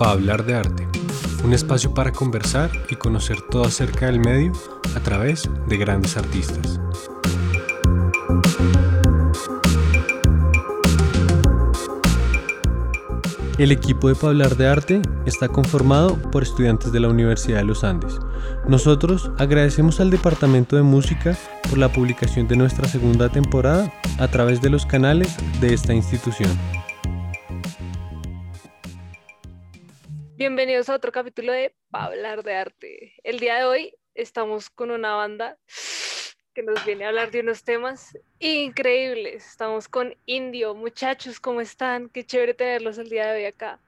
para hablar de arte, un espacio para conversar y conocer todo acerca del medio a través de grandes artistas. El equipo de Hablar de Arte está conformado por estudiantes de la Universidad de los Andes. Nosotros agradecemos al Departamento de Música por la publicación de nuestra segunda temporada a través de los canales de esta institución. Bienvenidos a otro capítulo de Hablar de Arte. El día de hoy estamos con una banda que nos viene a hablar de unos temas increíbles. Estamos con Indio. Muchachos, ¿cómo están? Qué chévere tenerlos el día de hoy acá.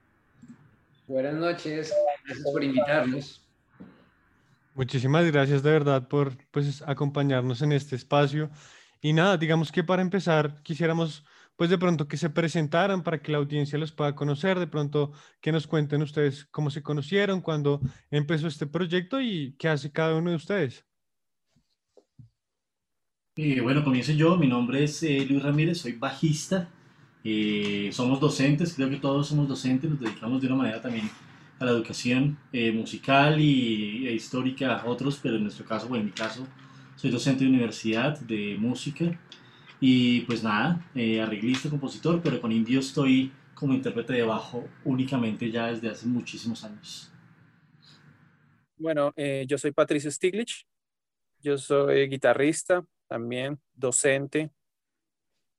Buenas noches, gracias por invitarnos. Muchísimas gracias de verdad por pues, acompañarnos en este espacio. Y nada, digamos que para empezar quisiéramos pues de pronto que se presentaran para que la audiencia los pueda conocer, de pronto que nos cuenten ustedes cómo se conocieron, cuándo empezó este proyecto y qué hace cada uno de ustedes. Eh, bueno, comienzo yo. Mi nombre es eh, Luis Ramírez, soy bajista. Eh, somos docentes, creo que todos somos docentes, nos dedicamos de una manera también a la educación musical y, e histórica a otros, pero en nuestro caso, bueno, en mi caso, soy docente de universidad de música y pues nada, arreglista, compositor, pero con Indio estoy como intérprete de bajo únicamente ya desde hace muchísimos años. Bueno, yo soy Patricio Stiglich, yo soy guitarrista, también docente.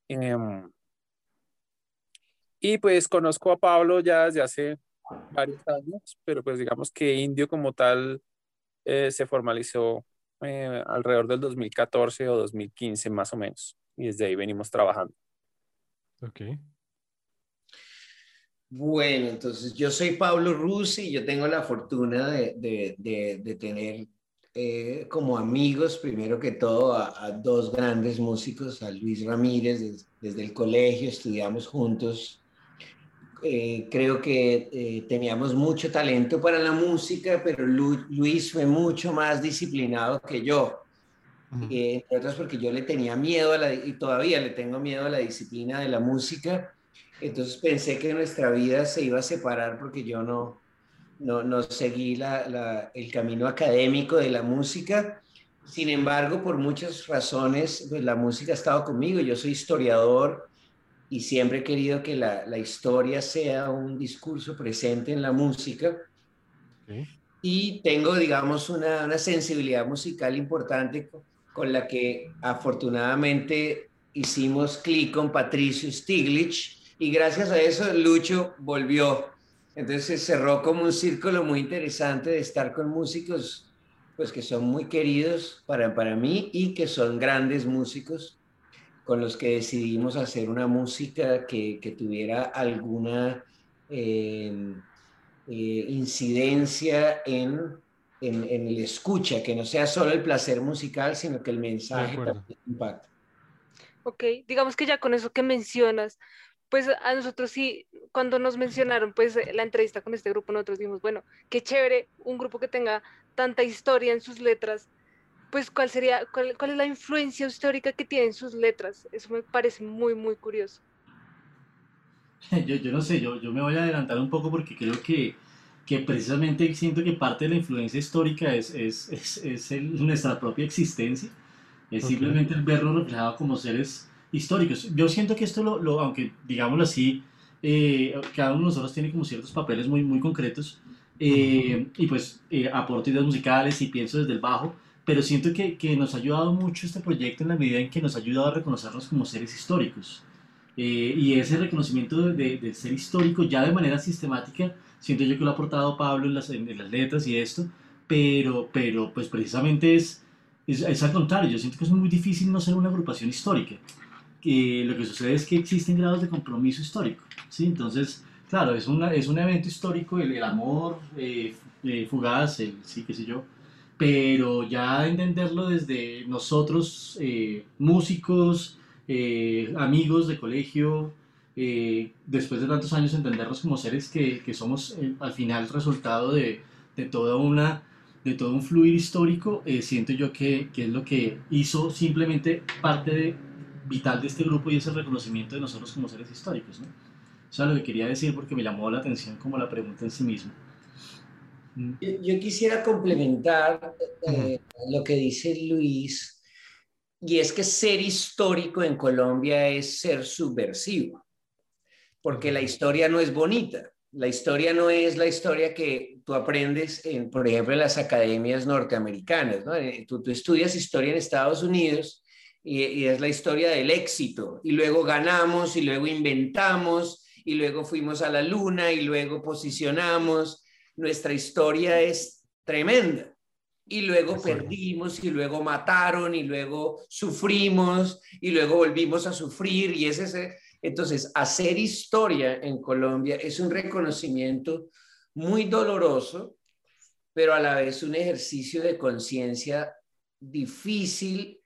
Em, y pues conozco a Pablo ya desde hace varios años, pero pues digamos que Indio como tal eh, se formalizó eh, alrededor del 2014 o 2015 más o menos. Y desde ahí venimos trabajando. Ok. Bueno, entonces yo soy Pablo Rusi y yo tengo la fortuna de, de, de tener eh, como amigos, primero que todo, a, dos grandes músicos, a Luis Ramírez, desde el colegio estudiamos juntos. Eh, creo que eh, teníamos mucho talento para la música, pero Luis fue mucho más disciplinado que yo. Entre otras porque yo le tenía miedo a la, y todavía le tengo miedo a la disciplina de la música. Entonces pensé que nuestra vida se iba a separar porque yo no, no, no seguí el camino académico de la música. Sin embargo, por muchas razones, pues la música ha estado conmigo. Yo soy historiador y siempre he querido que la, historia sea un discurso presente en la música. Y tengo, digamos, una, una, sensibilidad musical importante con la que afortunadamente hicimos clic con Patricio Stiglitz y gracias a eso Lucho volvió. Entonces se cerró como un círculo muy interesante de estar con músicos pues que son muy queridos para, para mí y que son grandes músicos con los que decidimos hacer una música que, que tuviera alguna em, eh, incidencia en, en, en, el escucha, que no sea solo el placer musical, sino que el mensaje también impacta. Ok, digamos que ya con eso que mencionas, pues a nosotros sí, cuando nos mencionaron pues la entrevista con este grupo, nosotros dijimos, bueno, qué chévere un grupo que tenga tanta historia en sus letras, pues cuál sería, cuál, es la influencia histórica que tienen sus letras. Eso me parece muy, muy curioso. Yo, yo no sé, yo, yo me voy a adelantar un poco porque creo que, que precisamente siento que parte de la influencia histórica es, es, es, es nuestra propia existencia, es simplemente el verlo reflejado como seres históricos. Yo siento que esto, lo, lo aunque digámoslo así, eh, cada uno de nosotros tiene como ciertos papeles muy, muy concretos eh, y pues eh, aporto ideas musicales y pienso desde el bajo, pero siento que, que, nos ha ayudado mucho este proyecto en la medida en que nos ha ayudado a reconocernos como seres históricos. Eh, y ese reconocimiento de, de, ser histórico ya de manera sistemática, siento yo que lo ha aportado Pablo en las, en las letras y esto, pero, pero pues precisamente es, es, es, al contrario, yo siento que es muy difícil no ser una agrupación histórica lo que sucede es que existen grados de compromiso histórico, ¿sí? Entonces, claro, es, una, es un evento histórico, el, el amor eh, eh, fugaz, el, sí, qué sé yo, pero ya entenderlo desde nosotros, eh, músicos, amigos de colegio, después de tantos años entendernos como seres que, que somos al final resultado de, de, toda una de todo un fluir histórico, siento yo que, que, es lo que hizo simplemente parte de vital de este grupo y es el reconocimiento de nosotros como seres históricos. ¿no? sea, lo que quería decir porque me llamó la atención como la pregunta en sí misma. Mm. Yo, quisiera complementar eh, lo que dice Luis, y es que ser histórico en Colombia es ser subversivo, porque la historia no es bonita. La historia no es la historia que tú aprendes, en, por ejemplo, en las academias norteamericanas. ¿no? Eh, tú, estudias historia en Estados Unidos y, y, es la historia del éxito. Y luego ganamos y luego inventamos y luego fuimos a la luna y luego posicionamos nuestra historia es tremenda. Y luego perdimos y luego mataron y luego sufrimos y luego volvimos a sufrir y es ese. Entonces, hacer historia en Colombia es un reconocimiento muy doloroso, pero a la vez un ejercicio de conciencia difícil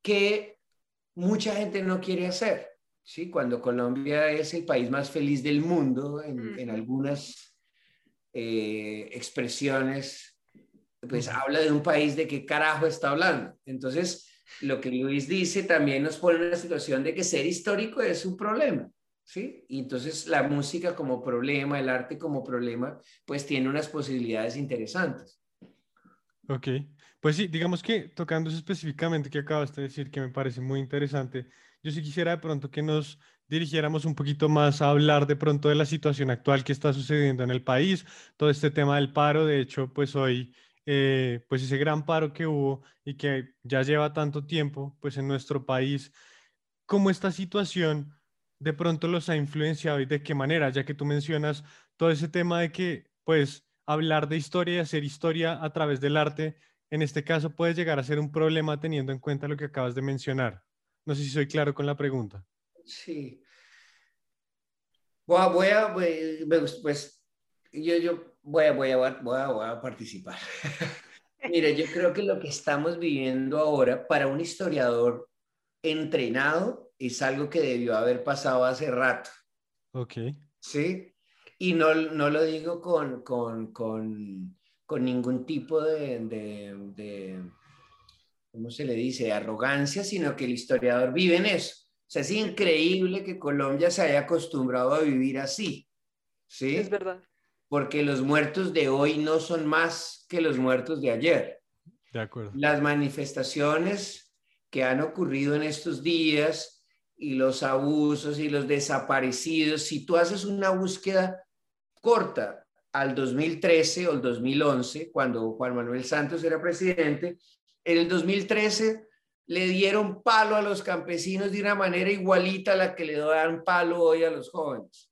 que mucha gente no quiere hacer. ¿sí? Cuando Colombia es el país más feliz del mundo en, en algunas eh, expresiones, pues habla de un país de qué carajo está hablando. Entonces, lo que Luis dice también nos pone en una situación de que ser histórico es un problema, ¿sí? Y entonces la música como problema, el arte como problema, pues tiene unas posibilidades interesantes. Ok, pues sí, digamos que tocando específicamente que acabaste de decir, que me parece muy interesante, yo sí quisiera de pronto que nos dirigiéramos un poquito más a hablar de pronto de la situación actual que está sucediendo en el país, todo este tema del paro, de hecho, pues hoy, eh, pues ese gran paro que hubo y que ya lleva tanto tiempo, pues en nuestro país, ¿cómo esta situación de pronto los ha influenciado y de qué manera, ya que tú mencionas todo ese tema de que, pues, hablar de historia y hacer historia a través del arte, en este caso puede llegar a ser un problema teniendo en cuenta lo que acabas de mencionar. No sé si soy claro con la pregunta. Sí. Voy a, pues, yo, yo voy a, voy a, voy a, participar. Mire, yo creo que lo que estamos viviendo ahora para un historiador entrenado es algo que debió haber pasado hace rato. Ok. Sí. Y no, no lo digo con, con, con, con ningún tipo de, de, de, ¿cómo se le dice?, arrogancia, sino que el historiador vive en eso. O sea, es increíble que Colombia se haya acostumbrado a vivir así. ¿Sí? Es verdad. Porque los muertos de hoy no son más que los muertos de ayer. De acuerdo. Las manifestaciones que han ocurrido en estos días y los abusos y los desaparecidos, si tú haces una búsqueda corta al 2013 o el 2011, cuando Juan Manuel Santos era presidente, en el 2013 le dieron palo a los campesinos de una manera igualita a la que le dan palo hoy a los jóvenes.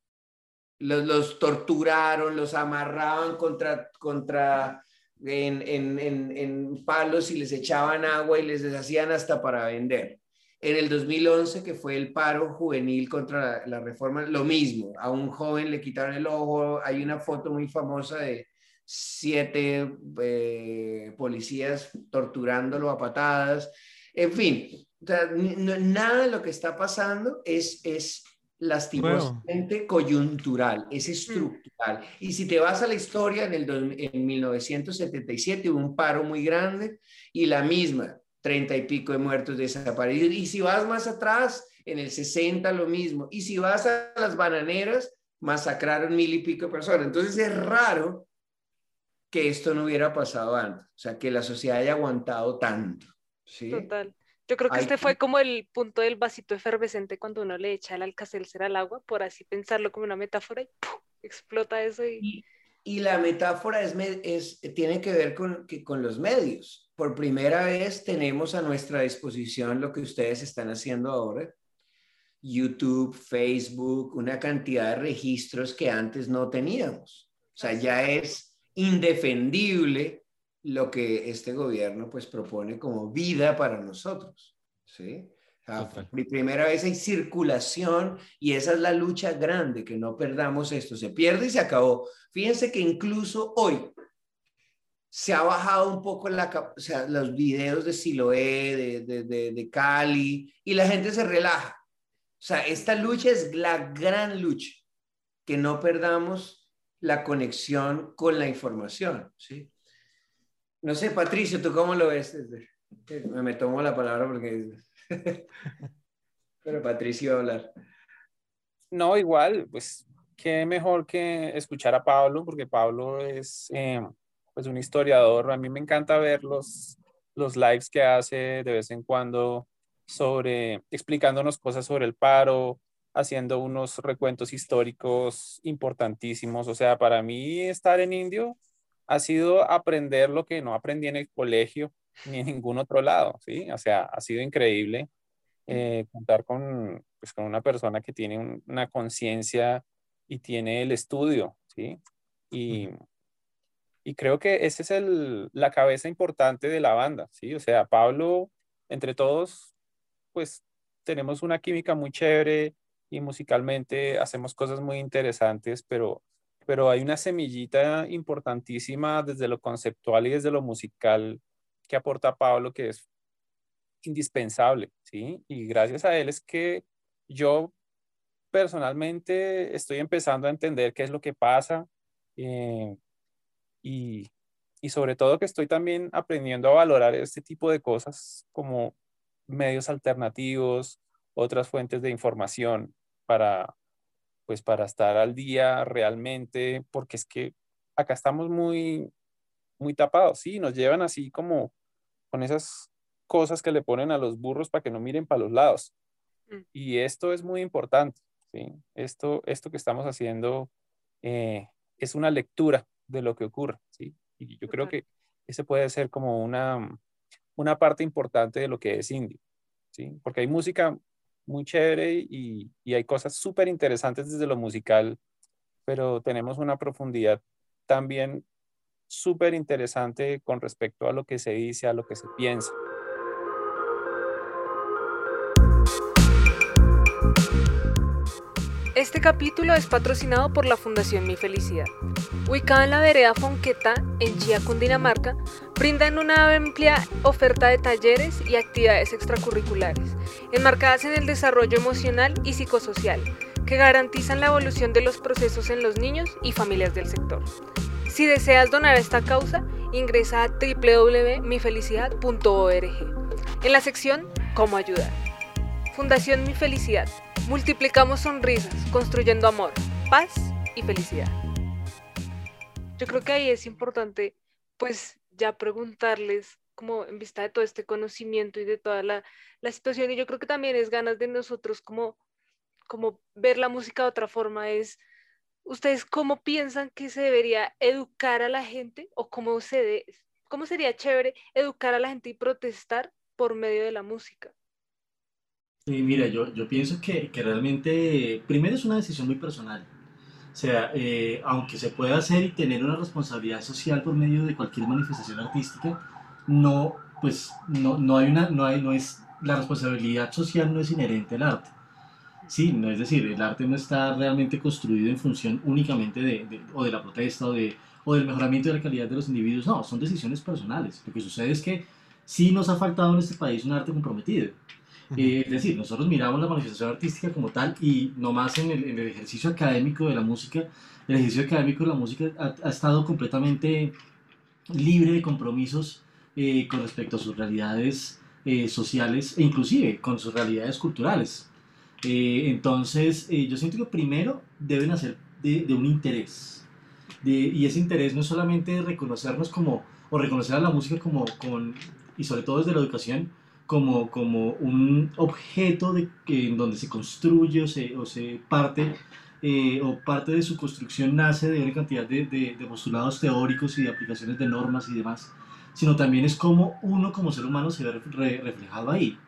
Los, torturaron, los amarraban contra, contra en, en, palos y les echaban agua y les deshacían hasta para vender. En el 2011, que fue el paro juvenil contra la, reforma, lo mismo. A un joven le quitaron el ojo. Hay una foto muy famosa de siete eh, policías torturándolo a patadas. En fin, nada de lo que está pasando es, es lastimosamente coyuntural, es mm. estructural. Y si te vas a la historia, en, el, en 1977 hubo un paro muy grande y la misma, treinta y pico de muertos desaparecidos. Y si vas más atrás, en el 60 lo mismo. Y si vas a las bananeras, masacraron mil y pico de personas. Entonces es raro que esto no hubiera pasado antes, o sea, que la sociedad haya aguantado tanto. Total. Yo creo que este fue como el punto del vasito efervescente cuando uno le echa el alcacelcer al agua, por así pensarlo como una metáfora y explota eso. Y... y... la metáfora es, es, tiene que ver con, que, con los medios. Por primera vez tenemos a nuestra disposición lo que ustedes están haciendo ahora. YouTube, Facebook, una cantidad de registros que antes no teníamos. O sea, ya es indefendible lo que este gobierno pues propone como vida para nosotros, ¿sí? por primera vez hay circulación y esa es la lucha grande, que no perdamos esto. Se pierde y se acabó. Fíjense que incluso hoy se ha bajado un poco la, o sea, los videos de Siloé, de, de, de, de Cali, y la gente se relaja. O sea, esta lucha es la gran lucha, que no perdamos la conexión con la información, ¿sí? No sé, Patricio, ¿tú cómo lo ves? Me tomo la palabra porque... Pero Patricio va a hablar. No, igual, pues qué mejor que escuchar a Pablo, porque Pablo es eh, pues un historiador. A mí me encanta ver los, los lives que hace de vez en cuando sobre explicándonos cosas sobre el paro, haciendo unos recuentos históricos importantísimos. O sea, para mí estar en Indio ha sido aprender lo que no aprendí en el colegio ni en ningún otro lado, ¿sí? O sea, ha sido increíble eh, contar con, pues, con una persona que tiene una conciencia y tiene el estudio, ¿sí? Y, y creo que esa es el, la cabeza importante de la banda, ¿sí? O sea, Pablo, entre todos, pues tenemos una química muy chévere y musicalmente hacemos cosas muy interesantes, pero, pero hay una semillita importantísima desde lo conceptual y desde lo musical que aporta Pablo que es indispensable, ¿sí? Y gracias a él es que yo personalmente estoy empezando a entender qué es lo que pasa eh, y, y sobre todo que estoy también aprendiendo a valorar este tipo de cosas como medios alternativos, otras fuentes de información para, pues para estar al día realmente, porque es que acá estamos muy, muy tapados, sí, nos llevan así como con esas cosas que le ponen a los burros para que no miren para los lados. Mm. Y esto es muy importante, ¿sí? Esto, esto que estamos haciendo eh, es una lectura de lo que ocurre, ¿sí? Y yo creo que ese puede ser como una, una parte importante de lo que es indie, ¿sí? Porque hay música muy chévere y, y hay cosas súper interesantes desde lo musical, pero tenemos una profundidad también súper interesante con respecto a lo que se dice, a lo que se piensa. Este capítulo es patrocinado por la Fundación Mi Felicidad. Ubicada en la vereda Fonqueta, en Chía, Cundinamarca, brindan una amplia oferta de talleres y actividades extracurriculares, enmarcadas en el desarrollo emocional y psicosocial, que garantizan la evolución de los procesos en los niños y familias del sector. Si deseas donar a esta causa, ingresa a www.mifelicidad.org en la sección Cómo ayudar. Fundación Mi Felicidad Multiplicamos sonrisas, construyendo amor, paz y felicidad. Yo creo que ahí es importante, pues, ya preguntarles, como en vista de todo este conocimiento y de toda la, la situación, y yo creo que también es ganas de nosotros como, como ver la música de otra forma, es, ¿ustedes cómo piensan que se debería educar a la gente o cómo, se cómo sería chévere educar a la gente y protestar por medio de la música? Mira, yo, yo pienso que, que, realmente, primero es una decisión muy personal. O sea, eh, aunque se pueda hacer y tener una responsabilidad social por medio de cualquier manifestación artística, no, pues, no, no hay una, no hay, no es, la responsabilidad social no es inherente al arte. Sí, no es decir, el arte no está realmente construido en función únicamente de, de, o de la protesta o, de, o del mejoramiento de la calidad de los individuos, no, son decisiones personales. Lo que sucede es que sí nos ha faltado en este país un arte comprometido. Eh, es decir, nosotros miramos la manifestación artística como tal y no más en el, en el ejercicio académico de la música, el ejercicio académico de la música ha, estado completamente libre de compromisos eh, con respecto a sus realidades eh, sociales e inclusive con sus realidades culturales. entonces, yo siento que primero deben hacer de, de un interés. De, y ese interés no es solamente reconocernos como, o reconocer a la música como, con, y sobre todo desde la educación, como, como un objeto de, en donde se construye o se, o se parte, eh, o parte de su construcción nace de una cantidad de, de, de, postulados teóricos y de aplicaciones de normas y demás, sino también es como uno como ser humano se ve reflejado ahí.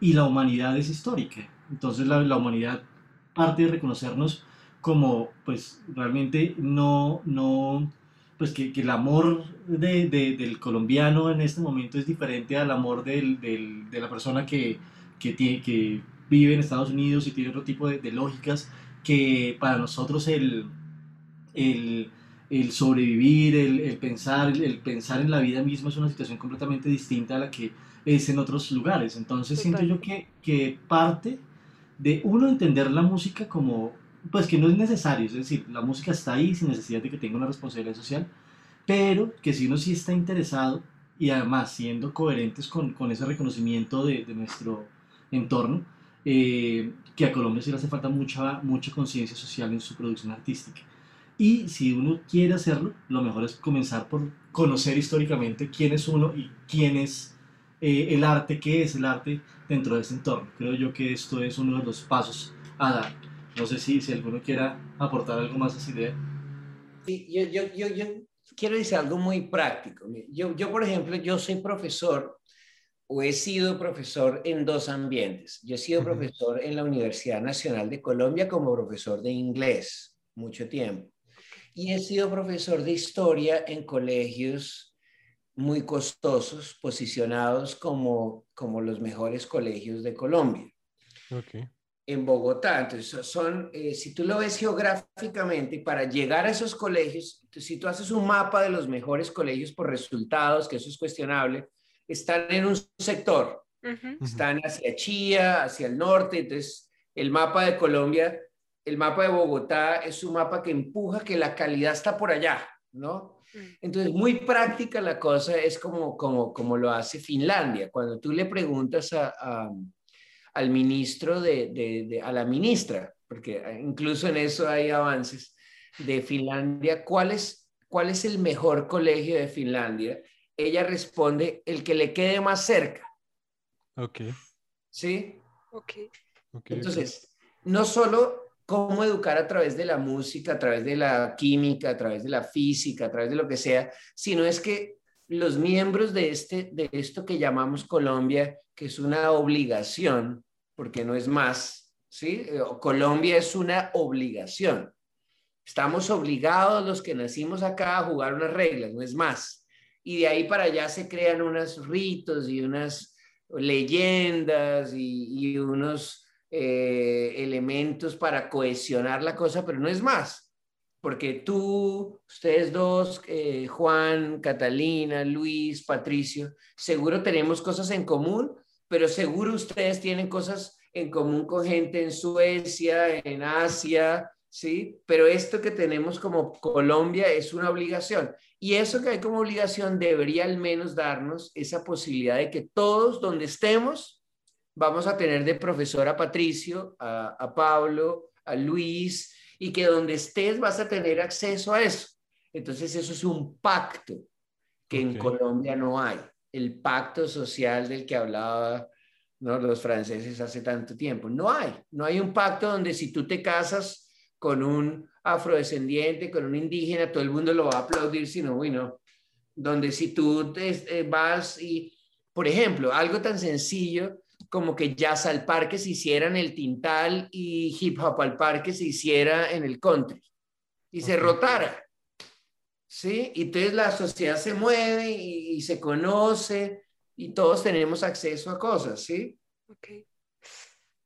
Y la humanidad es histórica. Entonces la, la humanidad parte de reconocernos como, pues, realmente no, no, pues que, que el amor de, de, del colombiano en este momento es diferente al amor del, del, de la persona que, que, tiene, que vive en Estados Unidos y tiene otro tipo de, de lógicas que para nosotros el, el, el sobrevivir, el, el pensar, el, pensar en la vida misma es una situación completamente distinta a la que es en otros lugares. Entonces siento yo que, que parte de uno entender la música como pues que no es necesario, es decir, la música está ahí sin necesidad de que tenga una responsabilidad social, pero que si uno sí está interesado y además siendo coherentes con, con ese reconocimiento de, de nuestro entorno, eh, que a Colombia sí le hace falta mucha, mucha conciencia social en su producción artística. Y si uno quiere hacerlo, lo mejor es comenzar por conocer históricamente quién es uno y quién es eh, el arte, qué es el arte dentro de ese entorno. Creo yo que esto es uno de los pasos a dar. No sé si, si alguno quiera aportar algo más a esa idea. Sí, yo, yo, yo, yo quiero decir algo muy práctico. Yo, yo, por ejemplo, yo soy profesor o he sido profesor en dos ambientes. Yo he sido profesor en la Universidad Nacional de Colombia como profesor de inglés mucho tiempo. Y he sido profesor de historia en colegios muy costosos, posicionados como, como los mejores colegios de Colombia. Okay. En Bogotá. Entonces, son, eh, si tú lo ves geográficamente, para llegar a esos colegios, si tú haces un mapa de los mejores colegios por resultados, que eso es cuestionable, están en un sector, están hacia Chía, hacia el norte, entonces el mapa de Colombia, el mapa de Bogotá es un mapa que empuja que la calidad está por allá, ¿no? Mm. Entonces, muy práctica la cosa es como, como, como lo hace Finlandia. Cuando tú le preguntas a, al ministro, de, de, a la ministra, porque incluso en eso hay avances, de Finlandia, ¿cuál es, cuál es el mejor colegio de Finlandia? ella responde el que le quede más cerca. Ok. ¿Sí? Ok. okay Entonces, no solo cómo educar a través de la música, a través de la química, a través de la física, a través de lo que sea, sino es que los miembros de, este, de esto que llamamos Colombia, que es una obligación, porque no es más, ¿sí? Eh, Colombia es una obligación. Estamos obligados los que nacimos acá a jugar unas reglas, no es más y de ahí para allá se crean unos ritos y unas leyendas y, unos eh, elementos para cohesionar la cosa, pero no es más, porque tú, ustedes dos, eh, Juan, Catalina, Luis, Patricio, seguro tenemos cosas en común, pero seguro ustedes tienen cosas en común con gente en Suecia, en Asia, ¿sí? Pero esto que tenemos como Colombia es una obligación. Y eso que hay como obligación debería al menos darnos esa posibilidad de que todos donde estemos vamos a tener de profesor a Patricio, a, Pablo, a Luis, y que donde estés vas a tener acceso a eso. Entonces eso es un pacto que en Colombia no hay, el pacto social del que hablaba ¿no? los franceses hace tanto tiempo. No hay, no hay un pacto donde si tú te casas con un afrodescendiente, con un indígena, todo el mundo lo va a aplaudir, sino, bueno, donde si tú te, eh, vas y, por ejemplo, algo tan sencillo como que jazz al parque se hiciera en el Tintal y hip hop al parque se hiciera en el country y se rotara. ¿Sí? Y entonces la sociedad se mueve y, y, se conoce y todos tenemos acceso a cosas, ¿sí? Okay.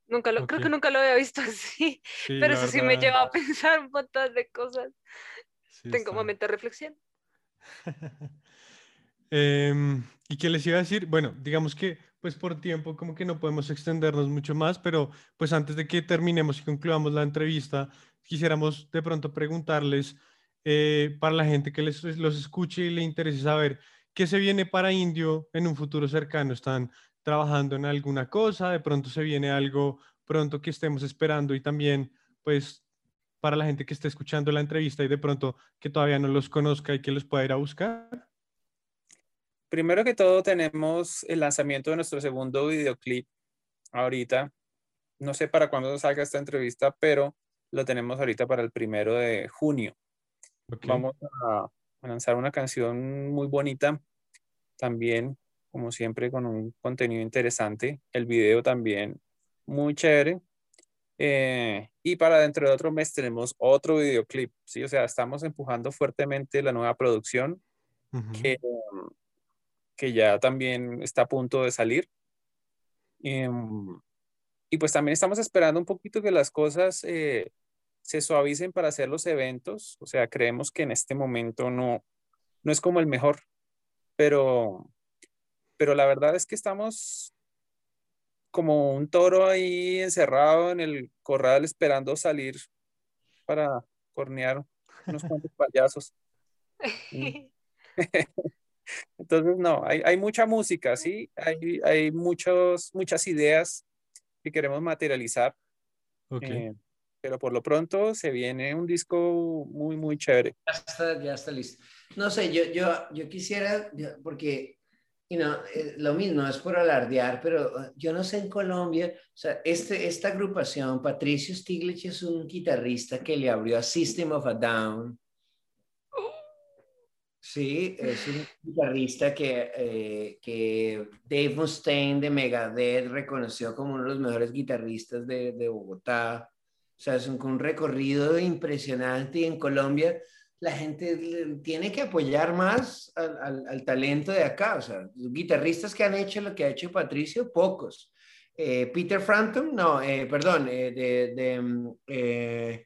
Nunca lo, Creo que nunca lo había visto así, pero eso sí me lleva a pensar un montón de cosas. Tengo un momento de reflexión. Em, ¿Y qué les iba a decir? Bueno, digamos que pues por tiempo como que no podemos extendernos mucho más, pero pues antes de que terminemos y concluamos la entrevista, quisiéramos de pronto preguntarles eh, para la gente que les, los escuche y le interese saber qué se viene para Indio en un futuro cercano. ¿Están trabajando en alguna cosa, de pronto se viene algo pronto que estemos esperando y también pues para la gente que esté escuchando la entrevista y de pronto que todavía no los conozca y que los pueda ir a buscar? Primero que todo tenemos el lanzamiento de nuestro segundo videoclip ahorita. No sé para cuándo salga esta entrevista, pero lo tenemos ahorita para el primero de junio. Vamos a lanzar una canción muy bonita también como siempre, con un contenido interesante. El video también muy chévere. Eh, y para dentro de otro mes tenemos otro videoclip, ¿sí? O sea, estamos empujando fuertemente la nueva producción que, que, ya también está a punto de salir. Em, y pues también estamos esperando un poquito que las cosas eh, se suavicen para hacer los eventos. O sea, creemos que en este momento no, no es como el mejor, pero, pero la verdad es que estamos como un toro ahí encerrado en el corral esperando salir para cornear unos cuantos payasos. Entonces, no, hay, hay, mucha música, ¿sí? Hay, hay muchos, muchas ideas que queremos materializar. Ok. Eh, pero por lo pronto se viene un disco muy, muy chévere. Ya está, ya está listo. No sé, yo, yo, yo quisiera, porque, you know, eh, lo mismo, es por alardear, pero eh, yo no sé en Colombia, o sea, este, esta agrupación, Patricio Stiglitz es un guitarrista que le abrió a System of a Down. Sí, es un guitarrista que, eh, que Dave Mustaine de Megadeth reconoció como uno de los mejores guitarristas de, de Bogotá. O sea, es un, un recorrido impresionante y en Colombia la gente tiene que apoyar más al, al- al talento de acá. O sea, guitarristas que han hecho lo que ha hecho Patricio, pocos. Eh, Peter Frampton, no, eh, perdón, eh, de, de, mm, eh,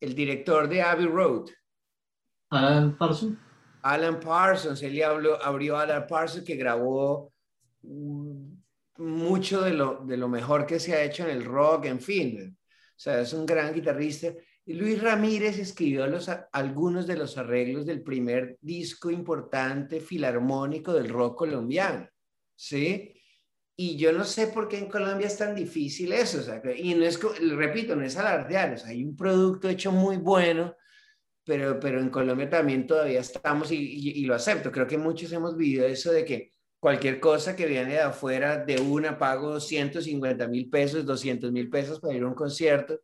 el director de Abbey Road. Alan Parsons. Alan Parsons, él le habló, abrió Alan Parsons que grabó mm, mucho de lo, de lo mejor que se ha hecho en el rock, en fin. O sea, es un gran guitarrista. Y Luis Ramírez escribió los, algunos de los arreglos del primer disco importante filarmónico del rock colombiano. ¿Sí? Y yo no sé por qué en Colombia es tan difícil eso. O sea, y no es, repito, no es alardear. O sea, hay un producto hecho muy bueno pero, pero en Colombia también todavía estamos y, y- y lo acepto. Creo que muchos hemos vivido eso de que cualquier cosa que viene de afuera, de una pago 150 mil pesos, 200 mil pesos para ir a un concierto.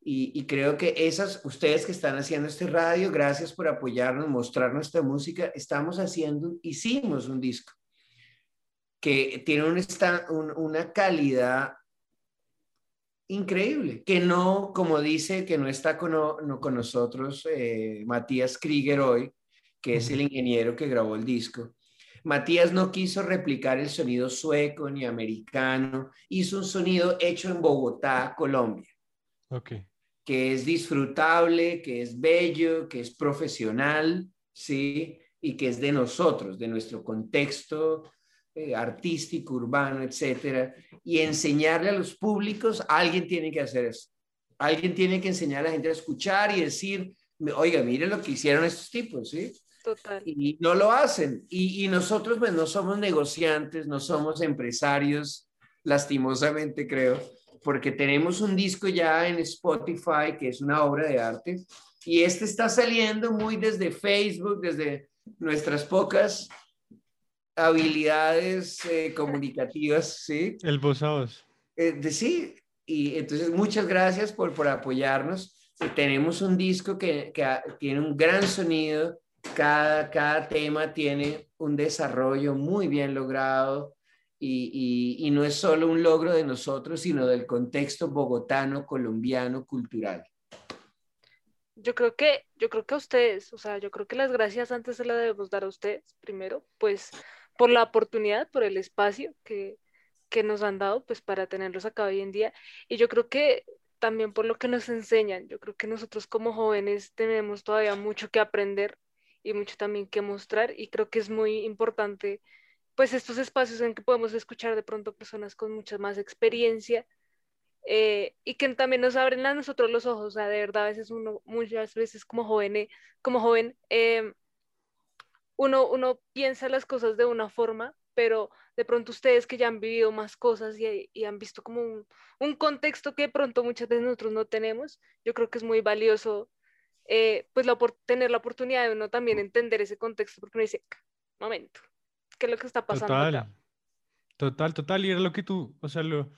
Y, y creo que esas, ustedes que están haciendo este radio, gracias por apoyarnos, mostrar nuestra música. Estamos haciendo, hicimos un disco que tiene un una calidad increíble, que no, como dice, que no está con, no con nosotros eh, Matías Krieger hoy, que es el ingeniero que grabó el disco. Matías no quiso replicar el sonido sueco ni americano, hizo un sonido hecho en Bogotá, Colombia, Ok. que es disfrutable, que es bello, que es profesional, ¿sí? Y que es de nosotros, de nuestro contexto eh, artístico, urbano, etcétera, y enseñarle a los públicos, alguien tiene que hacer eso. Alguien tiene que enseñar a la gente a escuchar y decir, oiga, mire lo que hicieron estos tipos, ¿sí? Total. Y no lo hacen. Y, y nosotros, pues, no somos negociantes, no somos empresarios, lastimosamente creo, porque tenemos un disco ya en Spotify que es una obra de arte, y este está saliendo muy desde Facebook, desde nuestras pocas habilidades eh, comunicativas, ¿sí? El voz a voz. Eh, de, sí, y entonces muchas gracias por, por apoyarnos. Eh, tenemos un disco que, que tiene un gran sonido, cada, cada tema tiene un desarrollo muy bien logrado y, y- y no es solo un logro de nosotros, sino del contexto bogotano, colombiano, cultural. Yo creo que, yo creo que a ustedes, o sea, yo creo que las gracias antes se las debemos dar a ustedes, primero, pues por la oportunidad, por el espacio que, que nos han dado, pues para tenerlos acá hoy en día. Y yo creo que también por lo que nos enseñan, yo creo que nosotros como jóvenes tenemos todavía mucho que aprender y mucho también que mostrar y creo que es muy importante, pues estos espacios en que podemos escuchar de pronto personas con mucha más experiencia eh, y que también nos abren a nosotros los ojos, o sea, de verdad, a veces uno, muchas veces como joven, como joven, eh, uno, uno piensa las cosas de una forma, pero de pronto ustedes que ya han vivido más cosas y, y han visto como un, un, contexto que de pronto muchas veces nosotros no tenemos, yo creo que es muy valioso, eh, pues la, tener la oportunidad de uno también entender ese contexto, porque uno dice, momento, ¿qué es lo que está pasando Total, total, total, y era lo que tú, o sea, lo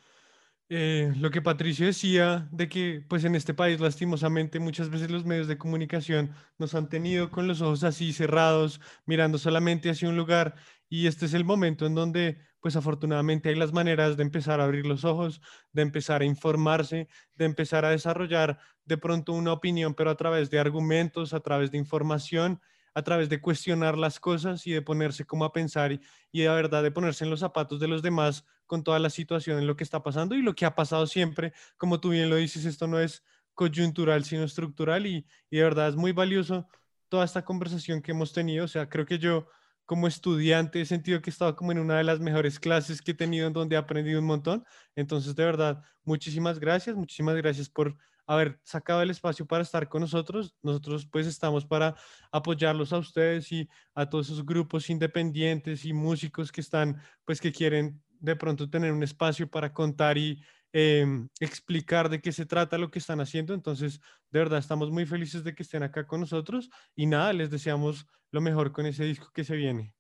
eh, lo que Patricio decía de que pues en este país lastimosamente muchas veces los medios de comunicación nos han tenido con los ojos así cerrados, mirando solamente hacia un lugar y este es el momento en donde pues afortunadamente hay las maneras de empezar a abrir los ojos, de empezar a informarse, de empezar a desarrollar de pronto una opinión, pero a través de argumentos, a través de información a través de cuestionar las cosas y de ponerse como a pensar y, y de verdad de ponerse en los zapatos de los demás con toda la situación en lo que está pasando y lo que ha pasado siempre, como tú bien lo dices, esto no es coyuntural sino estructural y, y de verdad es muy valioso toda esta conversación que hemos tenido, o sea, creo que yo como estudiante he sentido que he estado como en una de las mejores clases que he tenido en donde he aprendido un montón, entonces de verdad, muchísimas gracias, muchísimas gracias por haber sacado el espacio para estar con nosotros. Nosotros pues estamos para apoyarlos a ustedes y a todos esos grupos independientes y músicos que están pues que quieren de pronto tener un espacio para contar y em, explicar de qué se trata lo que están haciendo. Entonces, de verdad, estamos muy felices de que estén acá con nosotros y nada, les deseamos lo mejor con ese disco que se viene.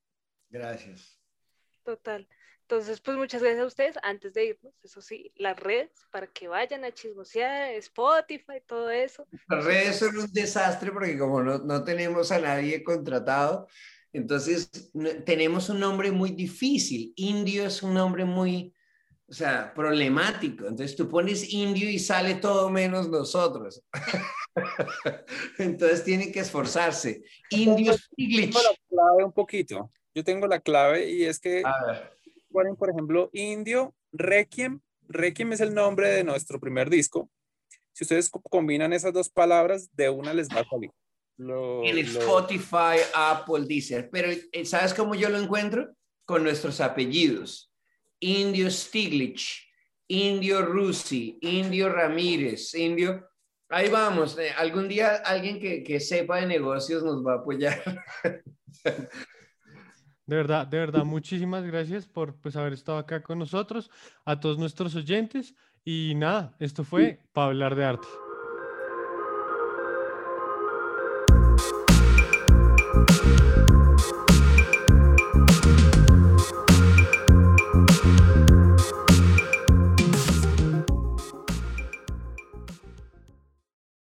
Gracias. Total. Entonces, pues muchas gracias a ustedes. Antes de irnos, eso sí, las redes para que vayan a chismosear, Spotify, todo eso. Las redes son un desastre porque como no, no tenemos a nadie contratado, entonces tenemos un nombre muy difícil. Indio es un nombre muy, o sea, problemático. Entonces tú pones indio y sale todo menos nosotros. entonces tienen que esforzarse. Indio Stiglitz. la clave un poquito. Yo tengo la clave y es que ponen, por ejemplo, Indio, Requiem. Requiem es el nombre de nuestro primer disco. Si ustedes combinan esas dos palabras, de una les va a salir. En Spotify, Apple, Deezer. Pero eh, ¿sabes cómo yo lo encuentro? Con nuestros apellidos. Indio Stiglitz, Indio Rusi, Indio Ramírez, Indio... Ahí vamos. Eh, algún día alguien que, que sepa de negocios nos va a apoyar. De verdad, de verdad, muchísimas gracias por pues, haber estado acá con nosotros, a todos nuestros oyentes. Y nada, esto fue para hablar de arte.